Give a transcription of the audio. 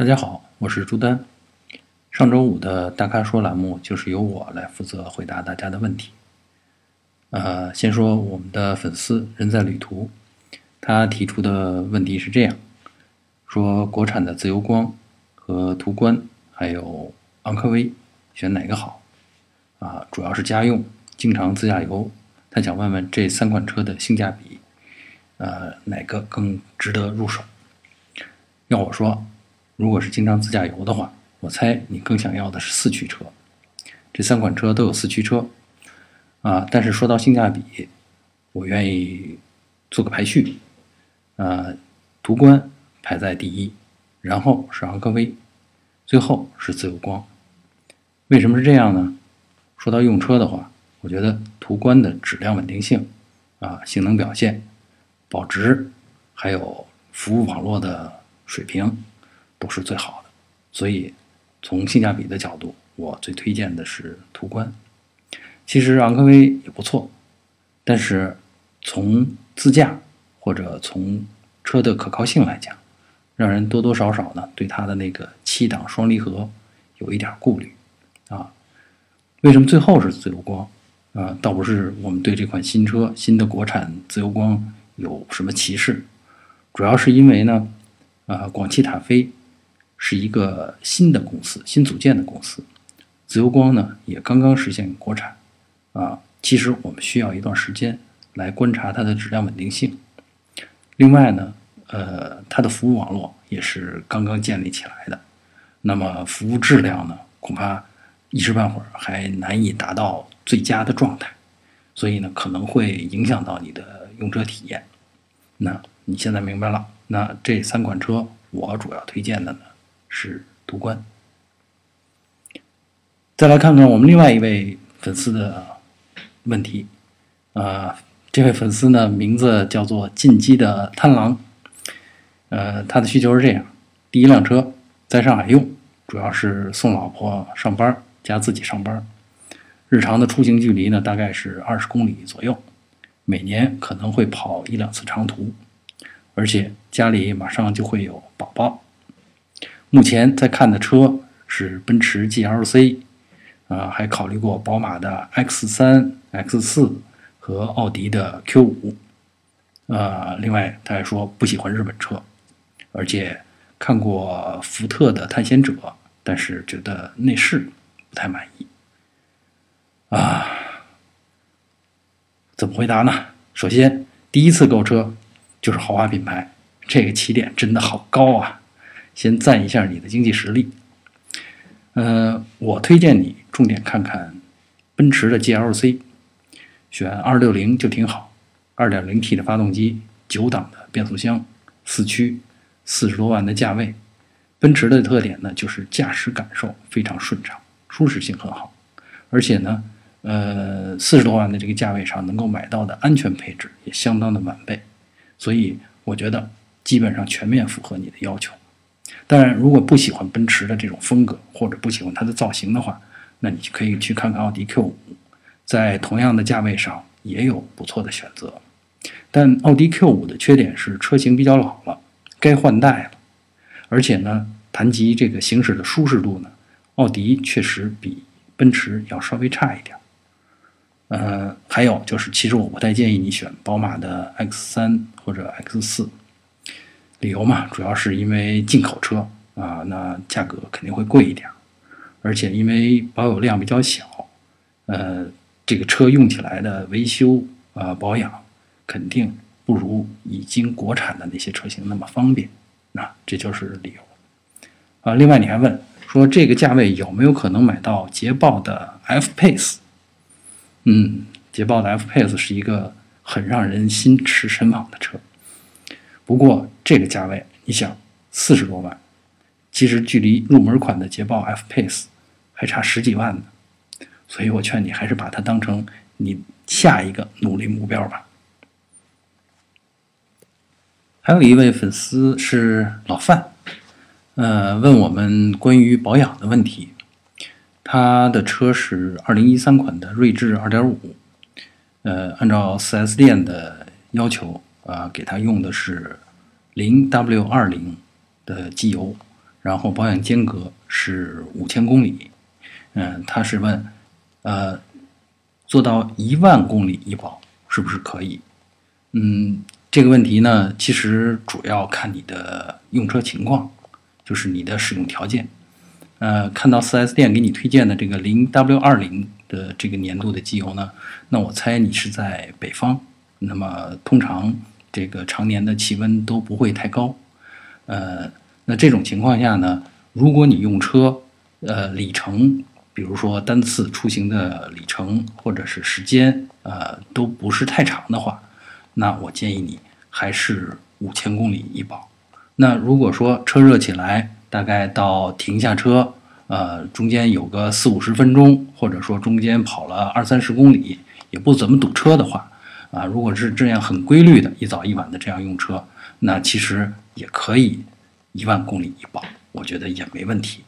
大家好，我是朱丹。上周五的大咖说栏目就是由我来负责回答大家的问题。呃，先说我们的粉丝人在旅途，他提出的问题是这样：说国产的自由光和途观还有昂科威选哪个好？啊，主要是家用，经常自驾游。他想问问这三款车的性价比，呃，哪个更值得入手？要我说。如果是经常自驾游的话，我猜你更想要的是四驱车。这三款车都有四驱车，啊，但是说到性价比，我愿意做个排序，啊，途观排在第一，然后是昂科威，最后是自由光。为什么是这样呢？说到用车的话，我觉得途观的质量稳定性，啊，性能表现、保值，还有服务网络的水平。都是最好的，所以从性价比的角度，我最推荐的是途观。其实昂科威也不错，但是从自驾或者从车的可靠性来讲，让人多多少少呢对它的那个七档双离合有一点顾虑啊。为什么最后是自由光啊？倒不是我们对这款新车新的国产自由光有什么歧视，主要是因为呢，啊，广汽塔飞。是一个新的公司，新组建的公司。自由光呢，也刚刚实现国产，啊，其实我们需要一段时间来观察它的质量稳定性。另外呢，呃，它的服务网络也是刚刚建立起来的，那么服务质量呢，恐怕一时半会儿还难以达到最佳的状态，所以呢，可能会影响到你的用车体验。那你现在明白了？那这三款车，我主要推荐的呢？是途观。再来看看我们另外一位粉丝的问题，啊，这位粉丝呢名字叫做进击的贪狼，呃，他的需求是这样：第一辆车在上海用，主要是送老婆上班加自己上班，日常的出行距离呢大概是二十公里左右，每年可能会跑一两次长途，而且家里马上就会有宝宝。目前在看的车是奔驰 GLC，啊，还考虑过宝马的 X 三、X 四和奥迪的 Q 五，啊，另外他还说不喜欢日本车，而且看过福特的探险者，但是觉得内饰不太满意，啊，怎么回答呢？首先，第一次购车就是豪华品牌，这个起点真的好高啊！先赞一下你的经济实力。呃，我推荐你重点看看奔驰的 GLC，选二六零就挺好。二点零 T 的发动机，九档的变速箱，四驱，四十多万的价位。奔驰的特点呢，就是驾驶感受非常顺畅，舒适性很好。而且呢，呃，四十多万的这个价位上能够买到的安全配置也相当的完备。所以我觉得基本上全面符合你的要求。当然，如果不喜欢奔驰的这种风格，或者不喜欢它的造型的话，那你可以去看看奥迪 Q 五，在同样的价位上也有不错的选择。但奥迪 Q 五的缺点是车型比较老了，该换代了。而且呢，谈及这个行驶的舒适度呢，奥迪确实比奔驰要稍微差一点。呃，还有就是，其实我不太建议你选宝马的 X 三或者 X 四。理由嘛，主要是因为进口车啊，那价格肯定会贵一点，而且因为保有量比较小，呃，这个车用起来的维修啊保养肯定不如已经国产的那些车型那么方便，那这就是理由。啊，另外你还问说这个价位有没有可能买到捷豹的 F Pace？嗯，捷豹的 F Pace 是一个很让人心驰神往的车。不过这个价位，你想四十多万，其实距离入门款的捷豹 F Pace 还差十几万呢，所以我劝你还是把它当成你下一个努力目标吧。还有一位粉丝是老范，呃，问我们关于保养的问题。他的车是二零一三款的锐志二点五，呃，按照四 S 店的要求。呃，给他用的是零 W 二零的机油，然后保养间隔是五千公里。嗯，他是问，呃，做到一万公里一保是不是可以？嗯，这个问题呢，其实主要看你的用车情况，就是你的使用条件。呃，看到 4S 店给你推荐的这个零 W 二零的这个年度的机油呢，那我猜你是在北方，那么通常这个常年的气温都不会太高。呃，那这种情况下呢，如果你用车，呃，里程。比如说单次出行的里程或者是时间，呃，都不是太长的话，那我建议你还是五千公里一保。那如果说车热起来，大概到停下车，呃，中间有个四五十分钟，或者说中间跑了二三十公里，也不怎么堵车的话，啊，如果是这样很规律的一早一晚的这样用车，那其实也可以一万公里一保，我觉得也没问题。